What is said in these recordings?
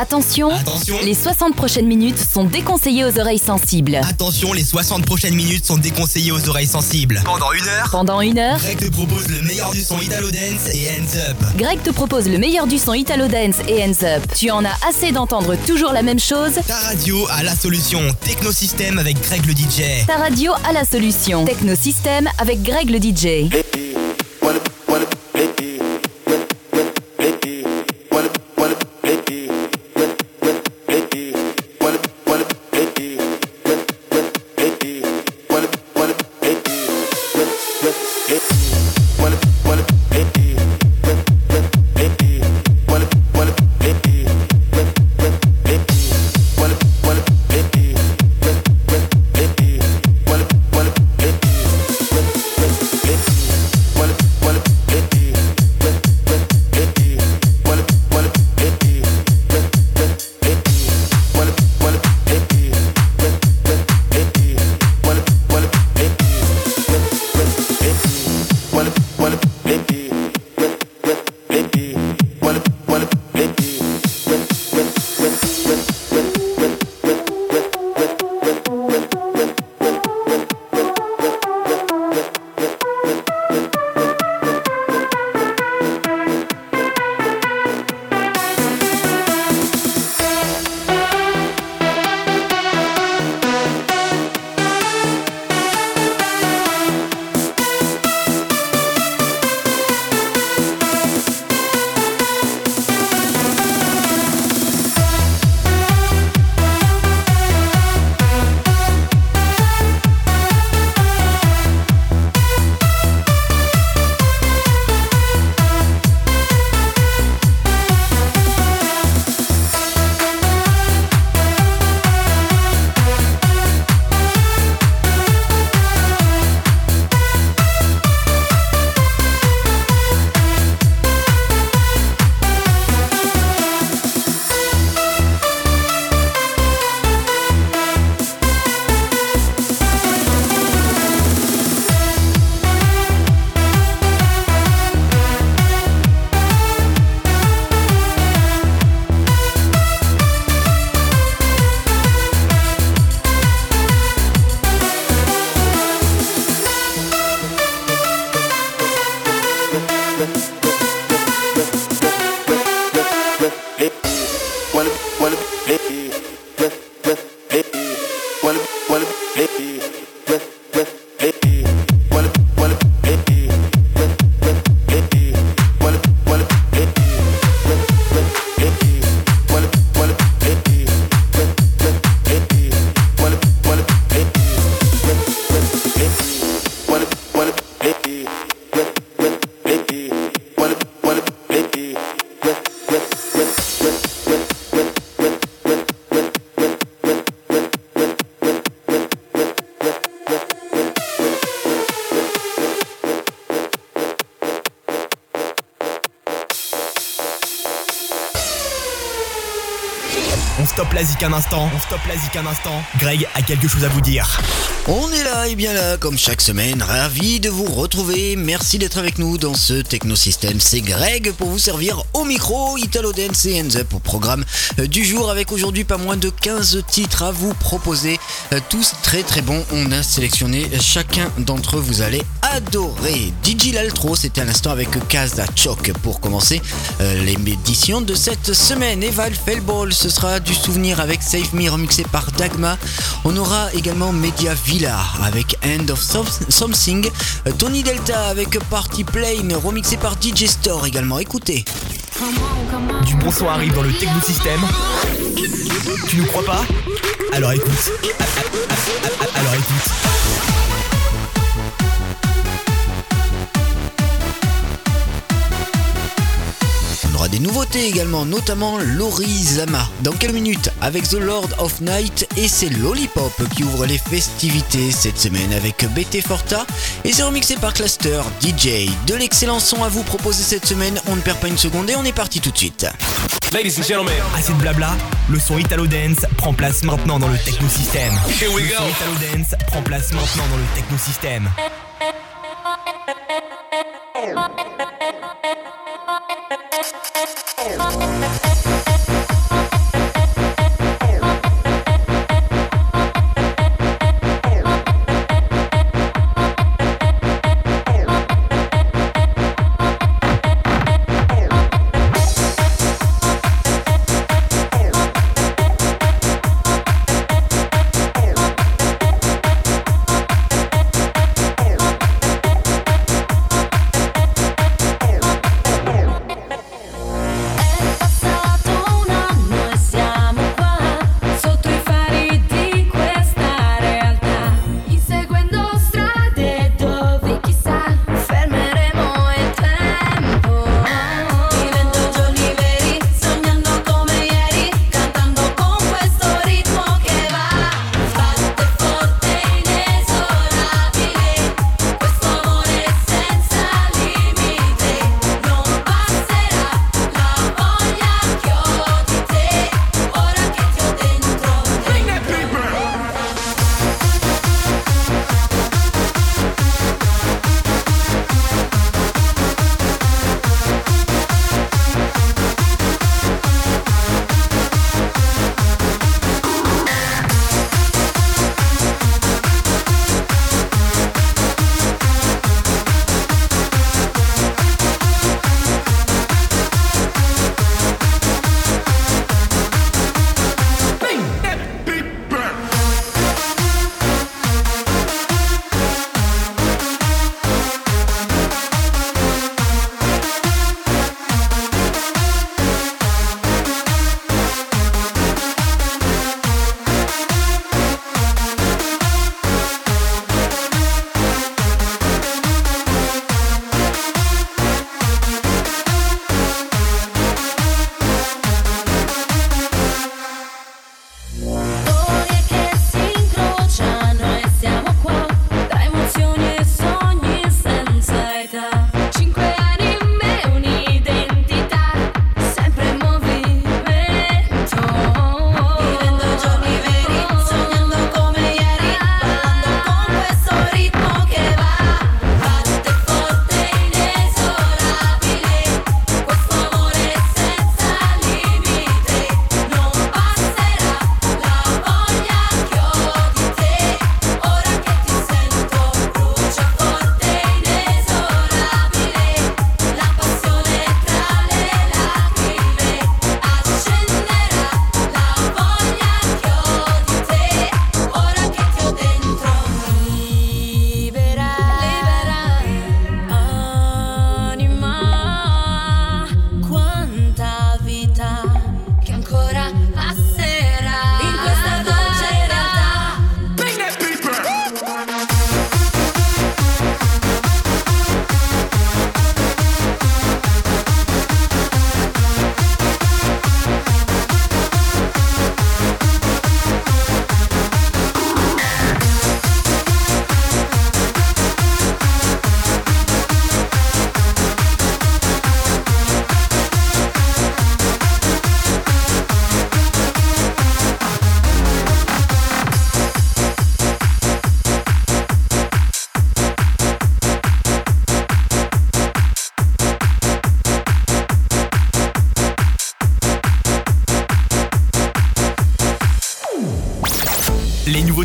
Attention, Attention. les 60 prochaines minutes sont déconseillées aux oreilles sensibles. Attention, les 60 prochaines minutes sont déconseillées aux oreilles sensibles. Pendant une heure, Pendant une heure, Greg te propose le meilleur du son Italo Dance et Hands Up. Greg te propose le meilleur du son Italo Dance et Hands Up. Tu en as assez d'entendre toujours la même chose? Ta radio a la solution. Technosystème avec Greg le DJ. Ta radio a la solution. Technosystème avec Greg le DJ. La zik un instant. On stoppe la zik un instant. Greg a quelque chose à vous dire. On est là et bien là, comme chaque semaine, ravi de vous retrouver. Merci d'être avec nous dans ce technosystème. C'est Greg pour vous servir au micro, Italo Dance et Hands Up au programme euh, du jour avec aujourd'hui pas moins de 15 titres à vous proposer. Euh, Tous très très bons. On a sélectionné chacun d'entre eux. Vous allez adorer. DJ Laltro, c'était à l'instant avec Kaza Choc pour commencer euh, l'édition de cette semaine. Et Val Fellball, ce sera du souvenir avec Save Me remixé par Dagma. On aura également Media Villa avec End of Some- Something. Euh, Tony Delta avec Party Plane remixé par DJ Store également. Écoutez. Du bon son arrive dans le technosystème. Tu nous crois pas? Alors écoute. Alors écoute. Aura des nouveautés également, notamment Laurie Zama. Dans quelques minutes, avec The Lord of Night et c'est Lollipop qui ouvre les festivités cette semaine avec BT Forta et c'est remixé par Cluster DJ. De l'excellent son à vous proposer cette semaine, on ne perd pas une seconde et on est parti tout de suite. Ladies and gentlemen, Assez de blabla, le son Italo Dance prend place maintenant dans le technosystème. here we Le go. son Italo Dance prend place maintenant dans le technosystème. Oh.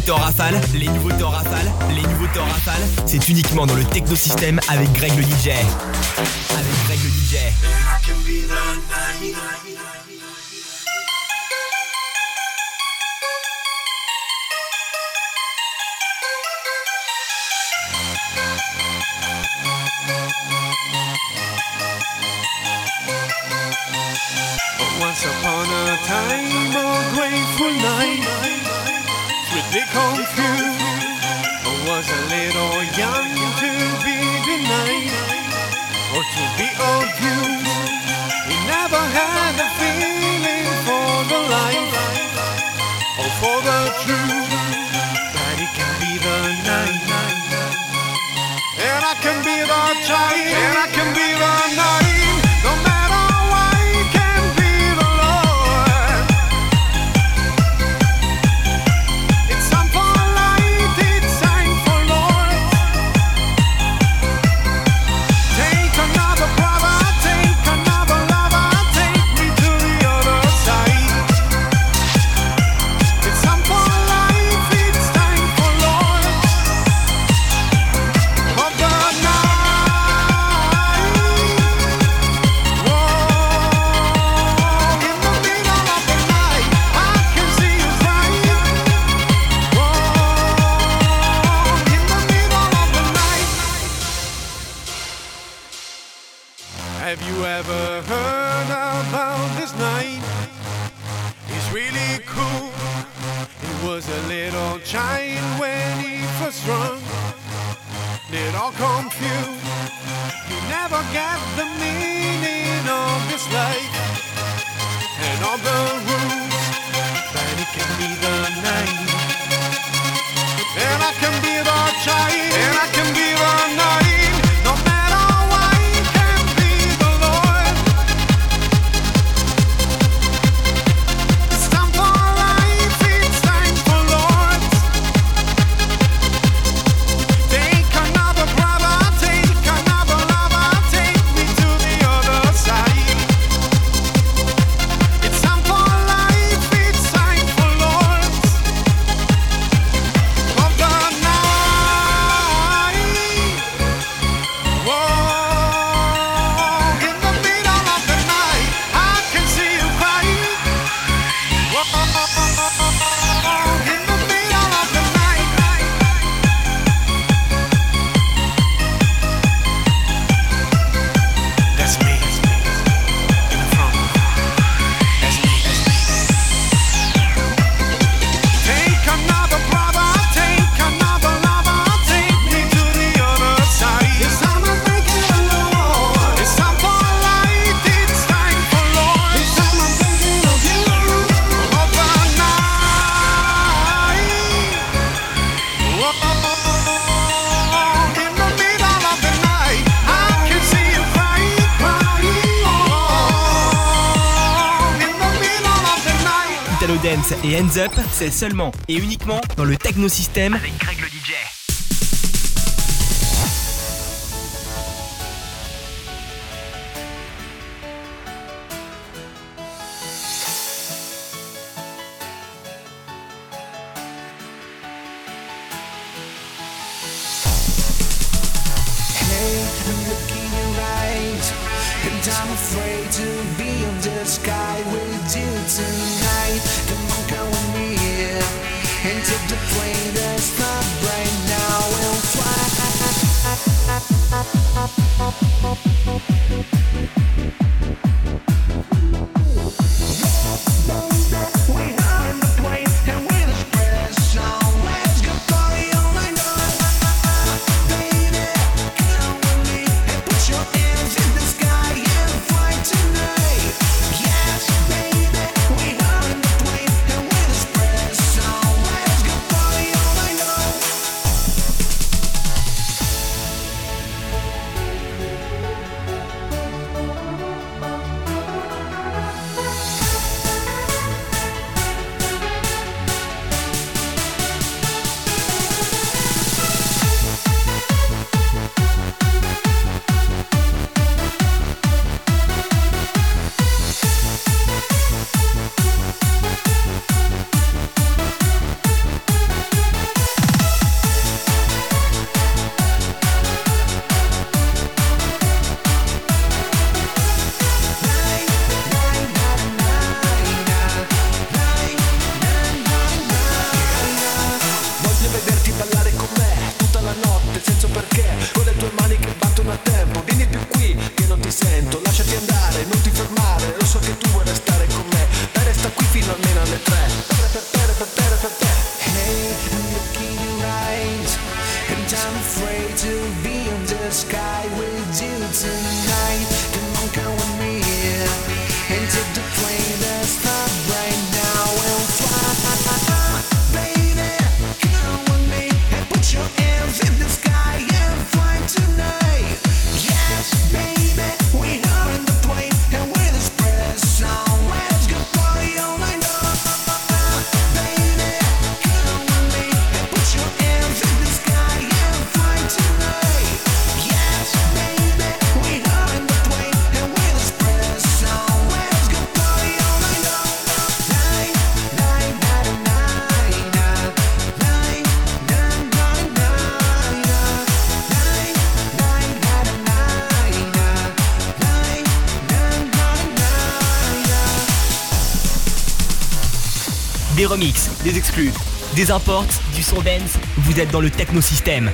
temps les nouveaux temps les nouveaux temps rafale, c'est uniquement dans le technosystème avec Greg le DJ. Avec Greg le DJ. was a little young to be denied or to be abused. C'est seulement et uniquement dans le Technosystème. Des exclus, des imports, du son dance. Vous êtes dans le technosystème.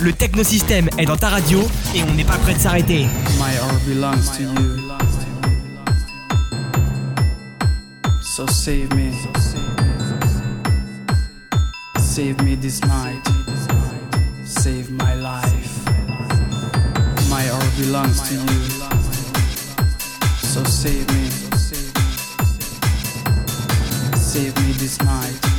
Le technosystème est dans ta radio et on n'est pas prêt de s'arrêter. My heart belongs to you. So save me. Save me this night. Save my life. My heart belongs to you. So save me. Save me this night.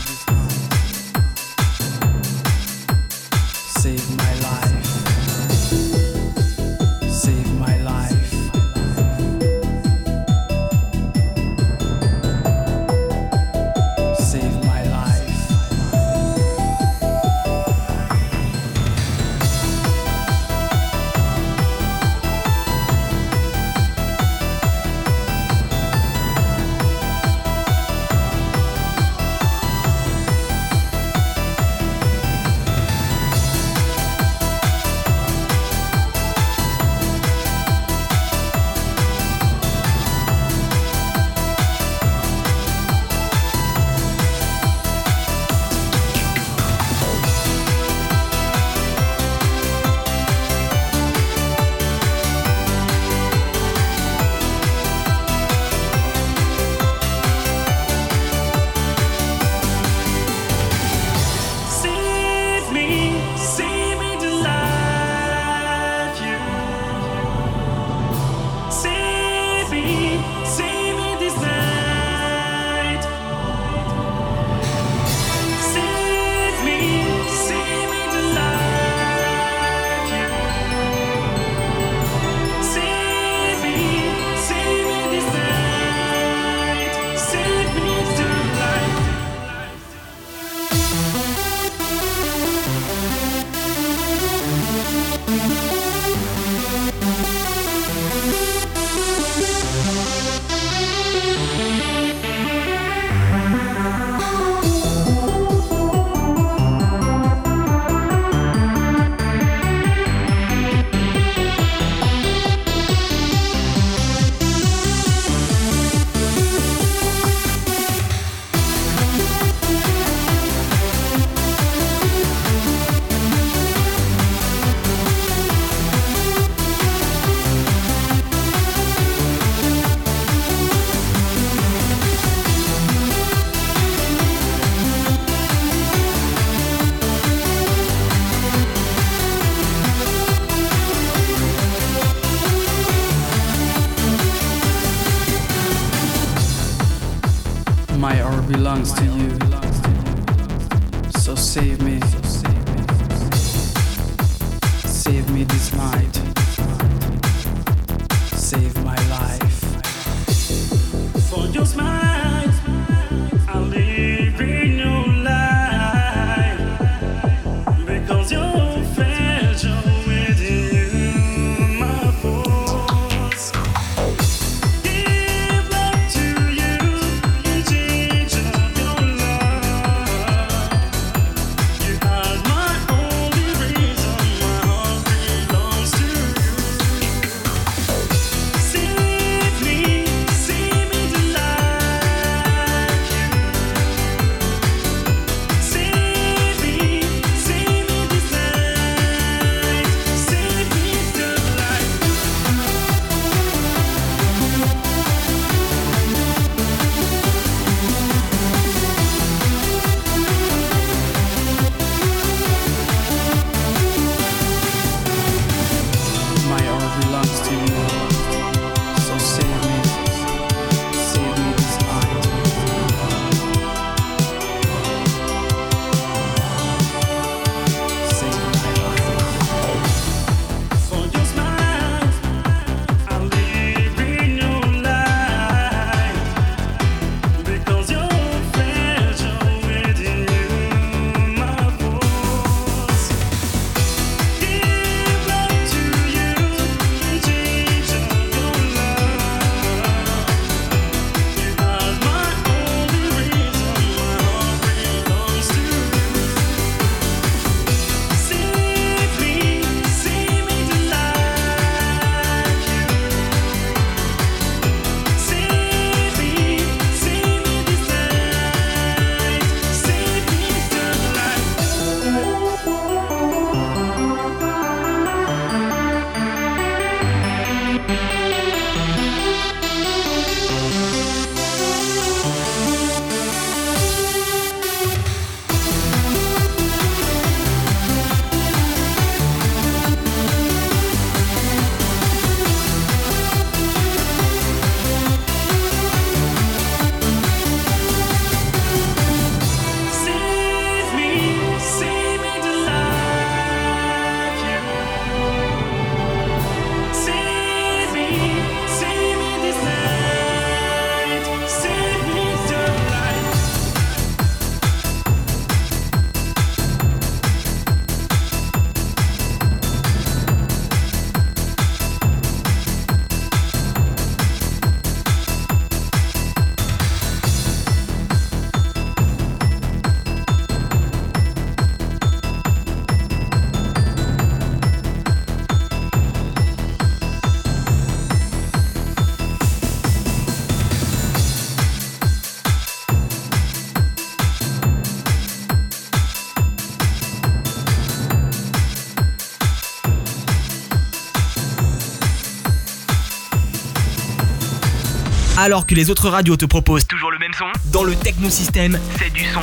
alors que les autres radios te proposent toujours le même son, dans le technosystème, c'est du son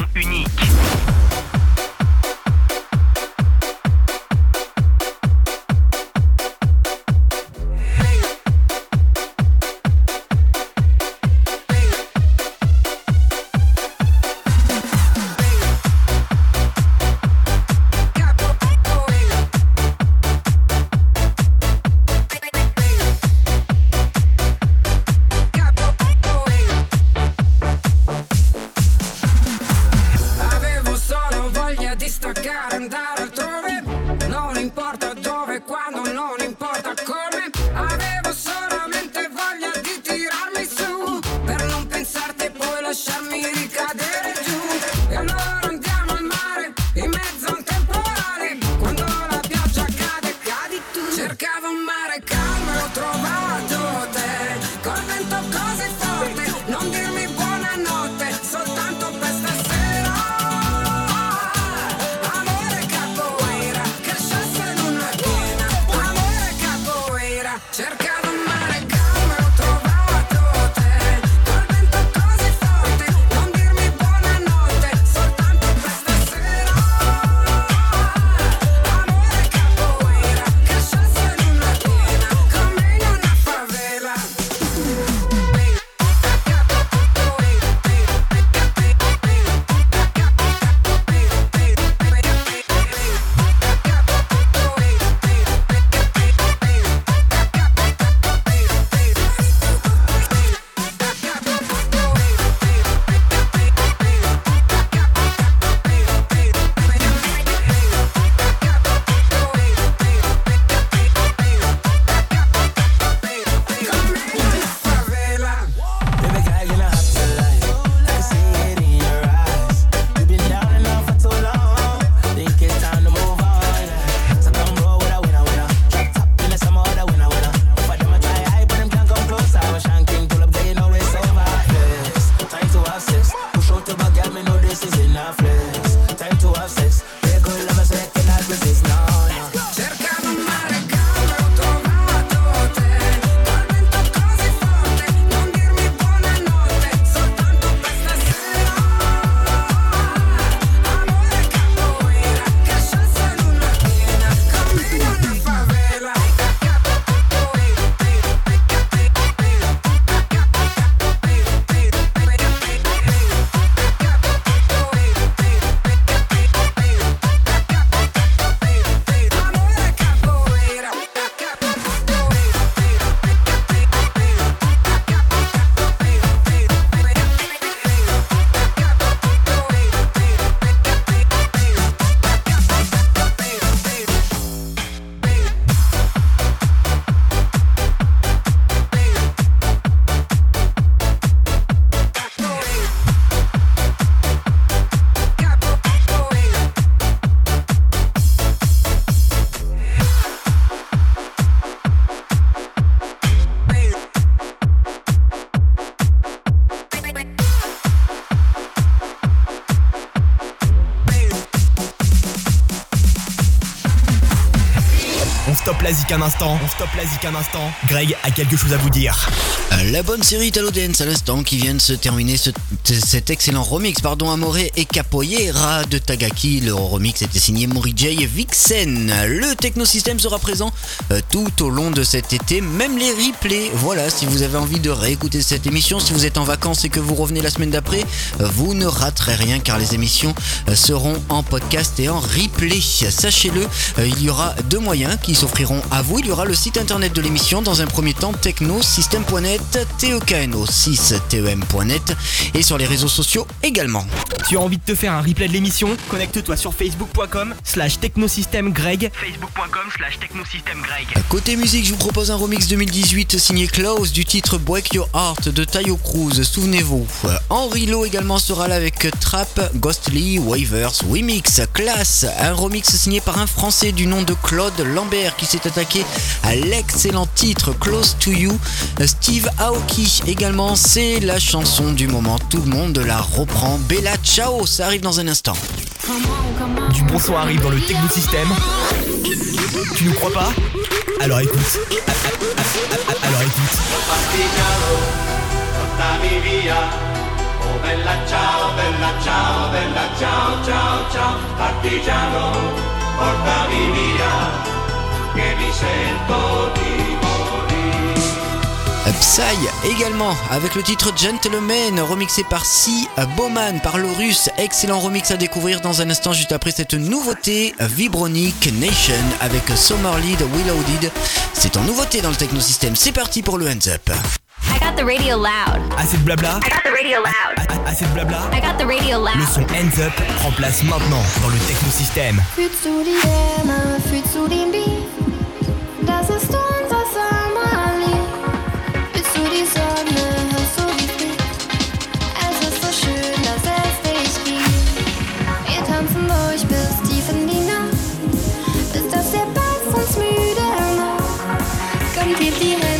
la un instant. On stoppe la zik un instant. Greg a quelque chose à vous dire. La bonne série Italo Dance à l'instant qui vient de se terminer ce- cet excellent remix pardon Amore et Capoeira de Tagaki. Le remix était signé Mori J et Vixen. Le Technosystème sera présent euh, tout au long de cet été, même les replays. Voilà, si vous avez envie de réécouter cette émission, si vous êtes en vacances et que vous revenez la semaine d'après, euh, vous ne raterez rien car les émissions euh, seront en podcast et en replay. Sachez-le, il y aura deux moyens qui s'offriront à vous. Il y aura le site internet de l'émission dans un premier temps technosystem.net, tokno6tem.net et sur les réseaux sociaux également. Tu as envie de te faire un replay de l'émission? Connecte-toi sur facebook.com slash technosystemgreg facebook.com slash technosystemgreg Côté musique, je vous propose un remix 2018 signé Klaus du titre Break Your Heart de Tayo Cruz. Souvenez-vous. Henri Lowe également sera là avec Trap, Ghostly, Waivers, Remix, Classe. Un remix signé par un Français du nom de Claude Lambert qui s'est attaqué à l'excellent titre Close to You. Steve Aoki également, c'est la chanson du moment. Tout le monde la reprend. Bella Ciao, ça arrive dans un instant. Du bon son arrive dans le Technosystème. Tu nous crois pas Alors écoute. Alors écoute. Oh bella ciao, bella ciao, bella ciao, ciao, ciao. Partigiano, portami via. Che mi sento di. Psy également avec le titre Gentleman remixé par Si Bowman par le russe. Excellent remix à découvrir dans un instant juste après cette nouveauté Vibronic Nation avec Summer Lead Willowed. C'est en nouveauté dans le technosystème. C'est parti pour le hands up. I got the radio loud. Assez de blabla I got the radio loud. A- Assez de blabla I got the radio Le loud. son Hands Up prend place maintenant dans le Technosystème. Thank you.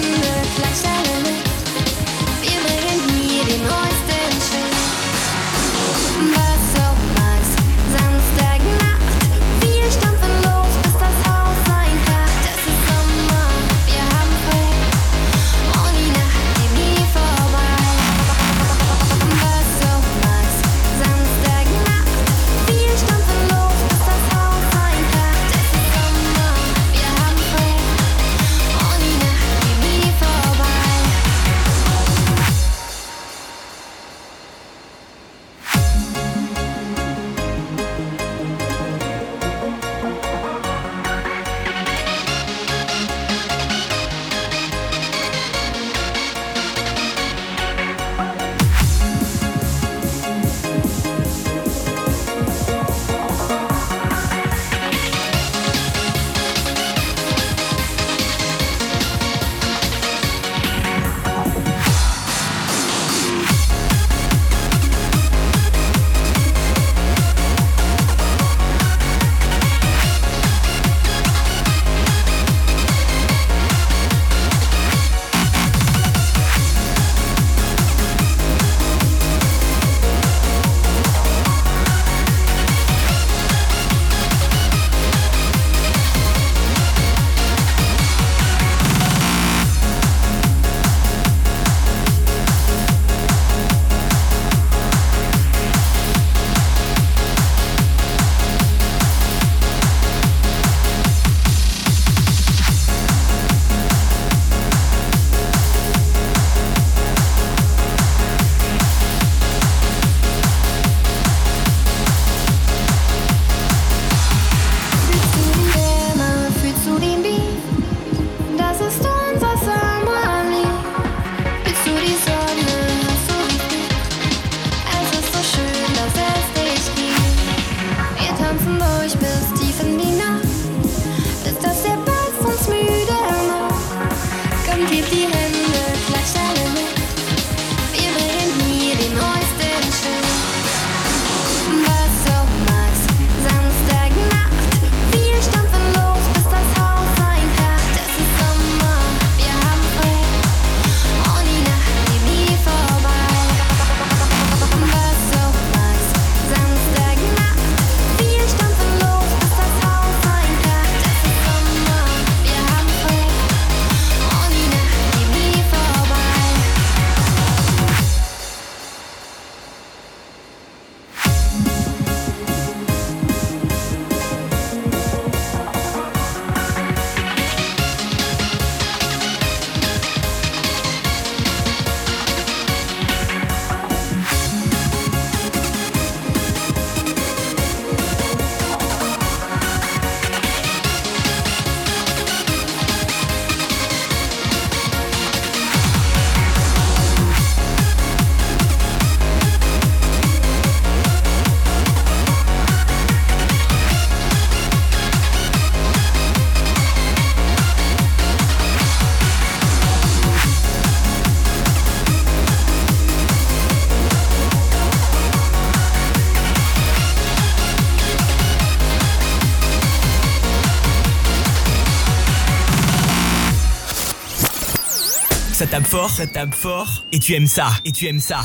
Ça tape fort, ça tape fort, et tu aimes ça, et tu aimes ça.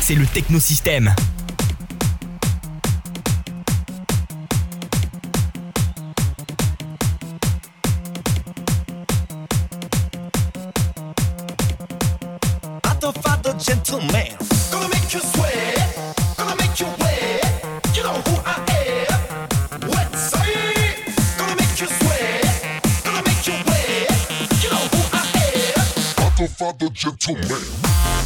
C'est le technosystème. Gentleman.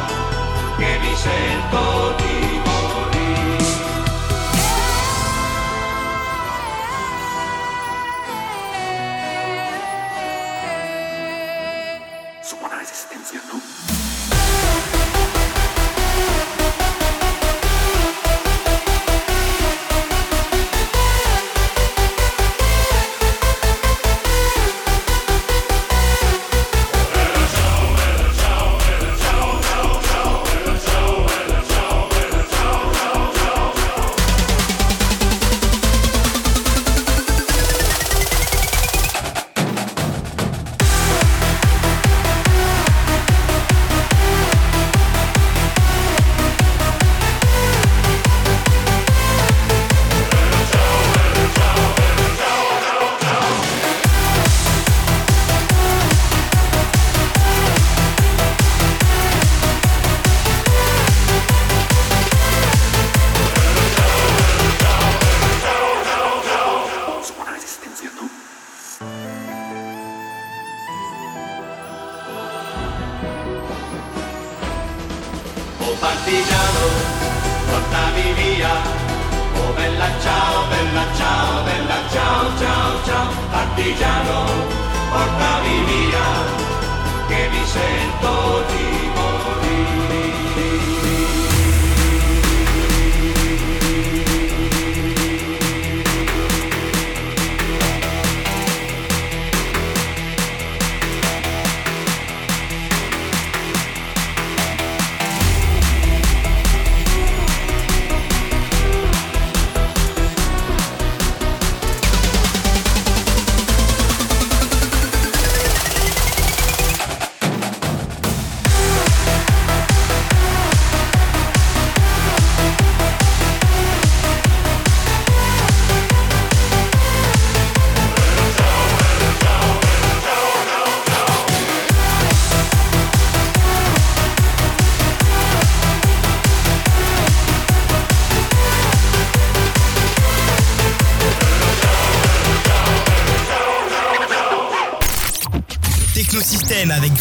110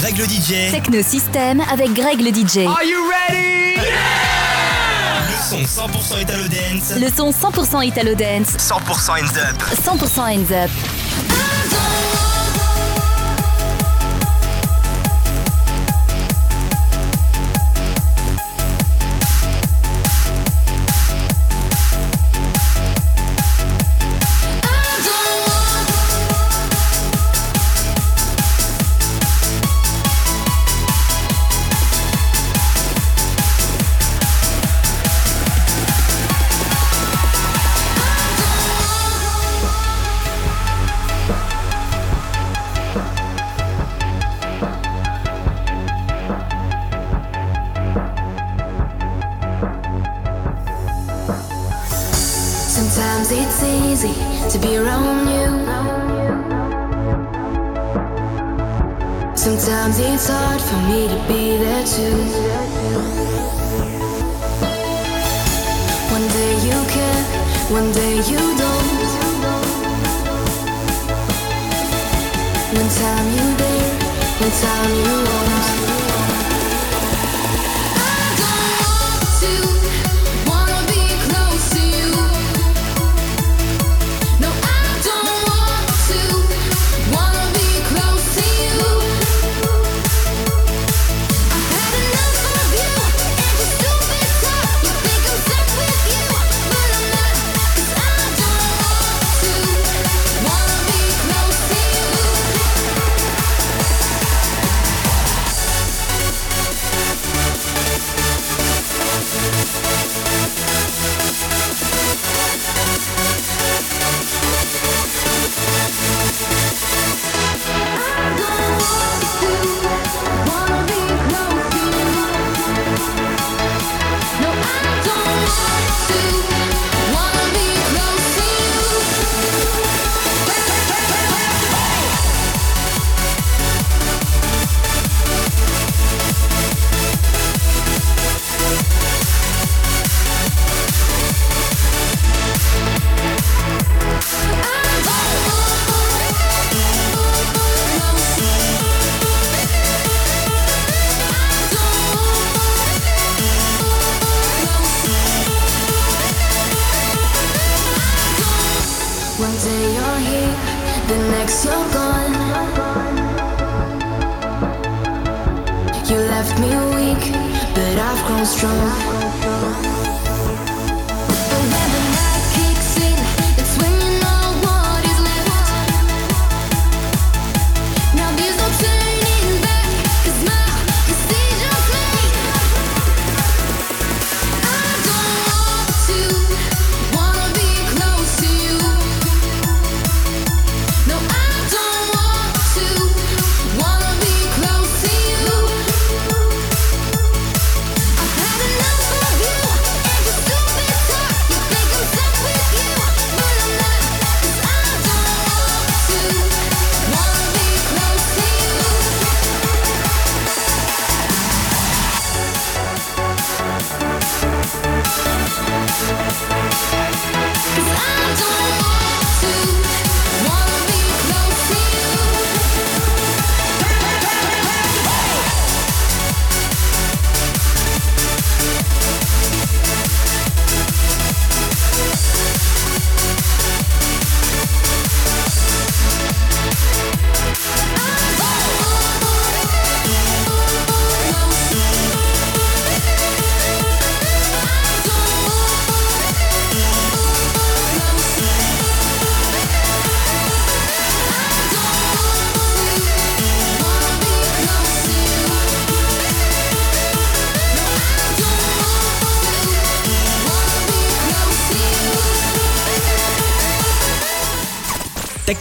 Greg le DJ. Technosystème avec Greg le DJ. Are you ready? Le son 100% Italo Dance. Le son 100% Italo Dance. 100% Hands Up. 100% Hands Up.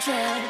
control.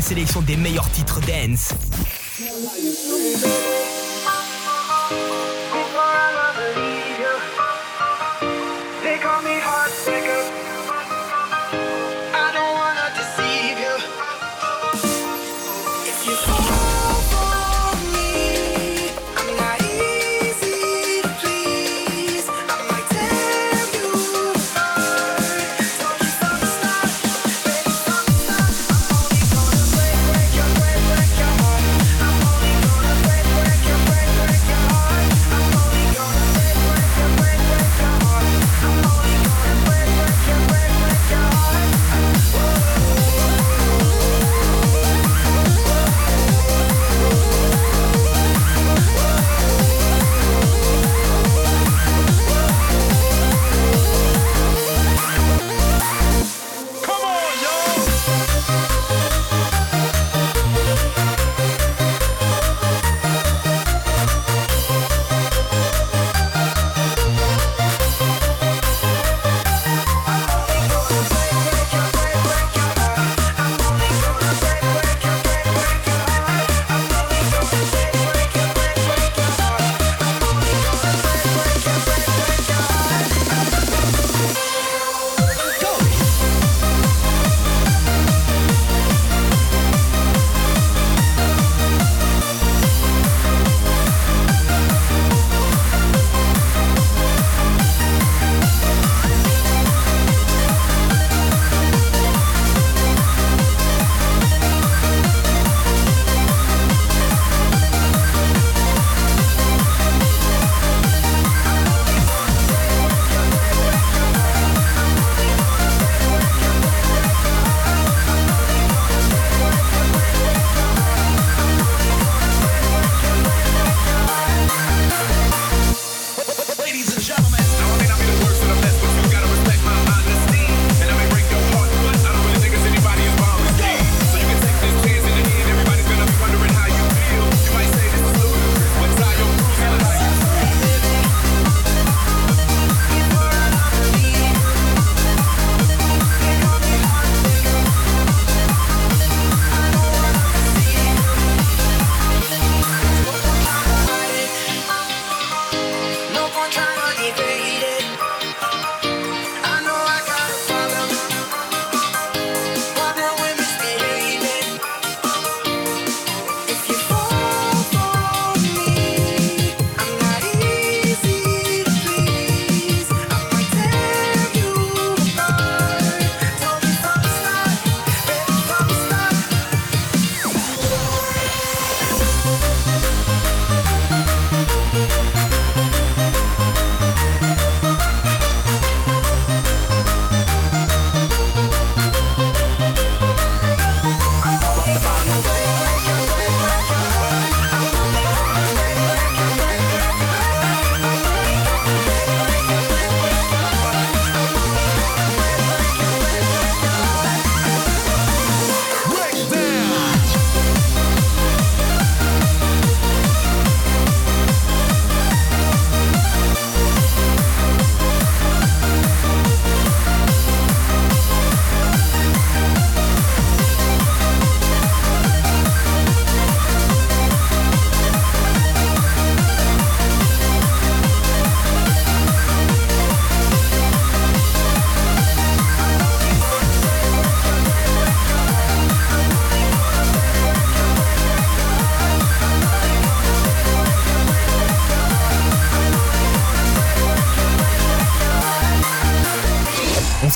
La sélection des meilleurs titres dance.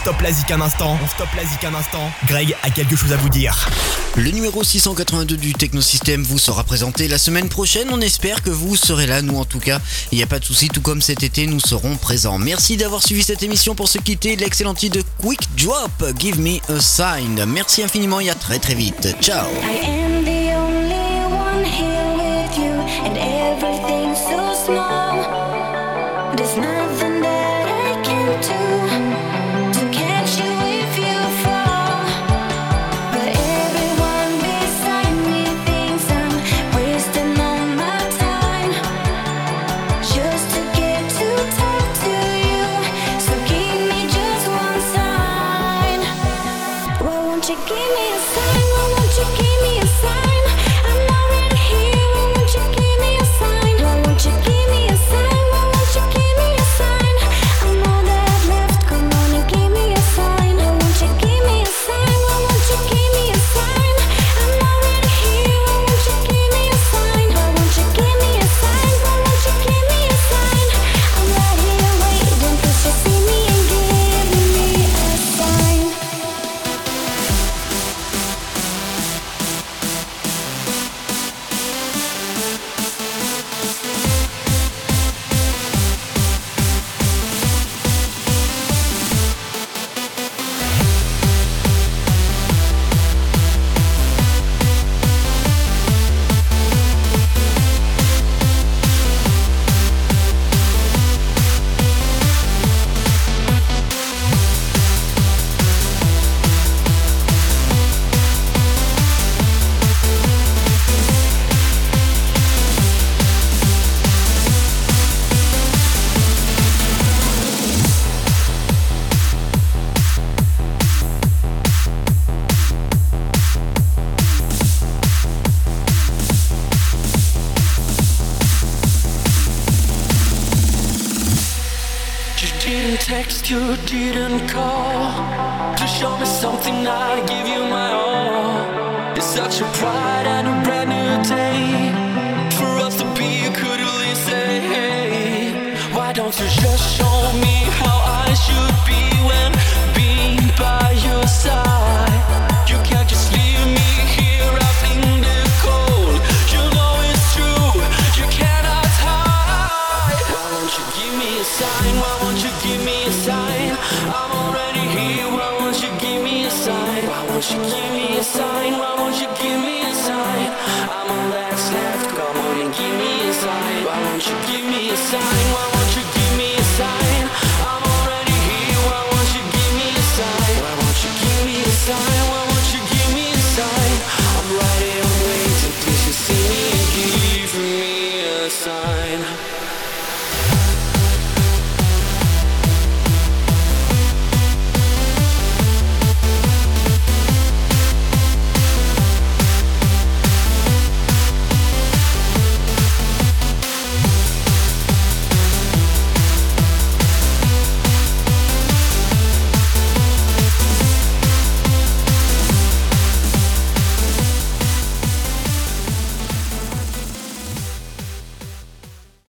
Stop la zik un instant. On la un instant. Greg a quelque chose à vous dire. Le numéro 682 du Technosystème vous sera présenté la semaine prochaine. On espère que vous serez là. Nous, en tout cas, il n'y a pas de souci. Tout comme cet été, nous serons présents. Merci d'avoir suivi cette émission. Pour se quitter, l'excellent titre de Quick Drop, Give Me a Sign. Merci infiniment et à très très vite. Ciao. you didn't call to show me something I give you